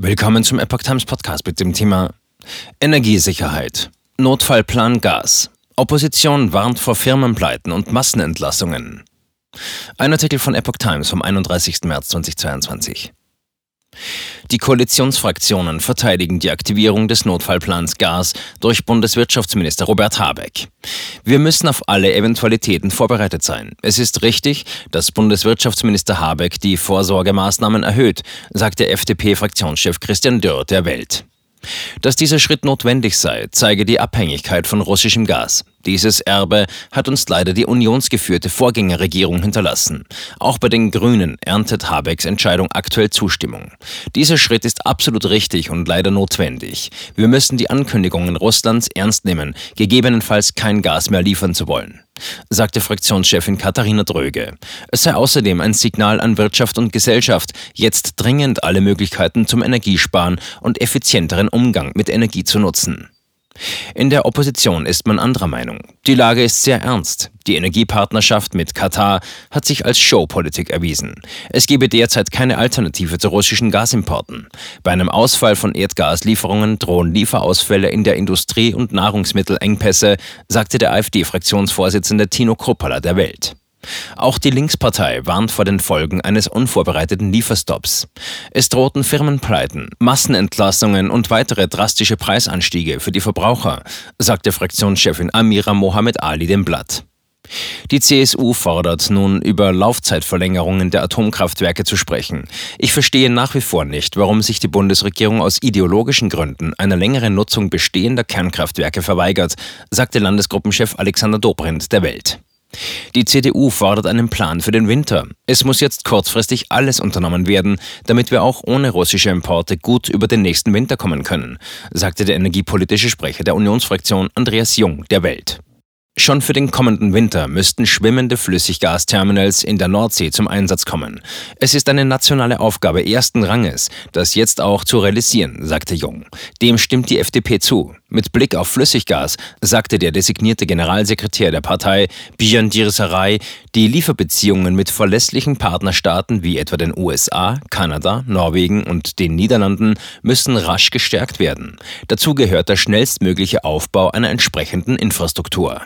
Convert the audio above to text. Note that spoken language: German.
Willkommen zum Epoch Times Podcast mit dem Thema Energiesicherheit. Notfallplan Gas. Opposition warnt vor Firmenpleiten und Massenentlassungen. Ein Artikel von Epoch Times vom 31. März 2022. Die Koalitionsfraktionen verteidigen die Aktivierung des Notfallplans Gas durch Bundeswirtschaftsminister Robert Habeck. Wir müssen auf alle Eventualitäten vorbereitet sein. Es ist richtig, dass Bundeswirtschaftsminister Habeck die Vorsorgemaßnahmen erhöht, sagt der FDP-Fraktionschef Christian Dürr der Welt. Dass dieser Schritt notwendig sei, zeige die Abhängigkeit von russischem Gas. Dieses Erbe hat uns leider die unionsgeführte Vorgängerregierung hinterlassen. Auch bei den Grünen erntet Habecks Entscheidung aktuell Zustimmung. Dieser Schritt ist absolut richtig und leider notwendig. Wir müssen die Ankündigungen Russlands ernst nehmen, gegebenenfalls kein Gas mehr liefern zu wollen sagte Fraktionschefin Katharina Dröge. Es sei außerdem ein Signal an Wirtschaft und Gesellschaft, jetzt dringend alle Möglichkeiten zum Energiesparen und effizienteren Umgang mit Energie zu nutzen. In der Opposition ist man anderer Meinung. Die Lage ist sehr ernst. Die Energiepartnerschaft mit Katar hat sich als Showpolitik erwiesen. Es gebe derzeit keine Alternative zu russischen Gasimporten. Bei einem Ausfall von Erdgaslieferungen drohen Lieferausfälle in der Industrie und Nahrungsmittelengpässe, sagte der AfD-Fraktionsvorsitzende Tino Kruppala der Welt. Auch die Linkspartei warnt vor den Folgen eines unvorbereiteten Lieferstopps. Es drohten Firmenpleiten, Massenentlassungen und weitere drastische Preisanstiege für die Verbraucher, sagte Fraktionschefin Amira Mohamed Ali dem Blatt. Die CSU fordert nun über Laufzeitverlängerungen der Atomkraftwerke zu sprechen. Ich verstehe nach wie vor nicht, warum sich die Bundesregierung aus ideologischen Gründen einer längeren Nutzung bestehender Kernkraftwerke verweigert, sagte Landesgruppenchef Alexander Dobrindt der Welt. Die CDU fordert einen Plan für den Winter. Es muss jetzt kurzfristig alles unternommen werden, damit wir auch ohne russische Importe gut über den nächsten Winter kommen können, sagte der energiepolitische Sprecher der Unionsfraktion Andreas Jung der Welt. Schon für den kommenden Winter müssten schwimmende Flüssiggasterminals in der Nordsee zum Einsatz kommen. Es ist eine nationale Aufgabe ersten Ranges, das jetzt auch zu realisieren, sagte Jung. Dem stimmt die FDP zu. Mit Blick auf Flüssiggas sagte der designierte Generalsekretär der Partei, Bijan Dirsaray, die Lieferbeziehungen mit verlässlichen Partnerstaaten wie etwa den USA, Kanada, Norwegen und den Niederlanden müssen rasch gestärkt werden. Dazu gehört der schnellstmögliche Aufbau einer entsprechenden Infrastruktur.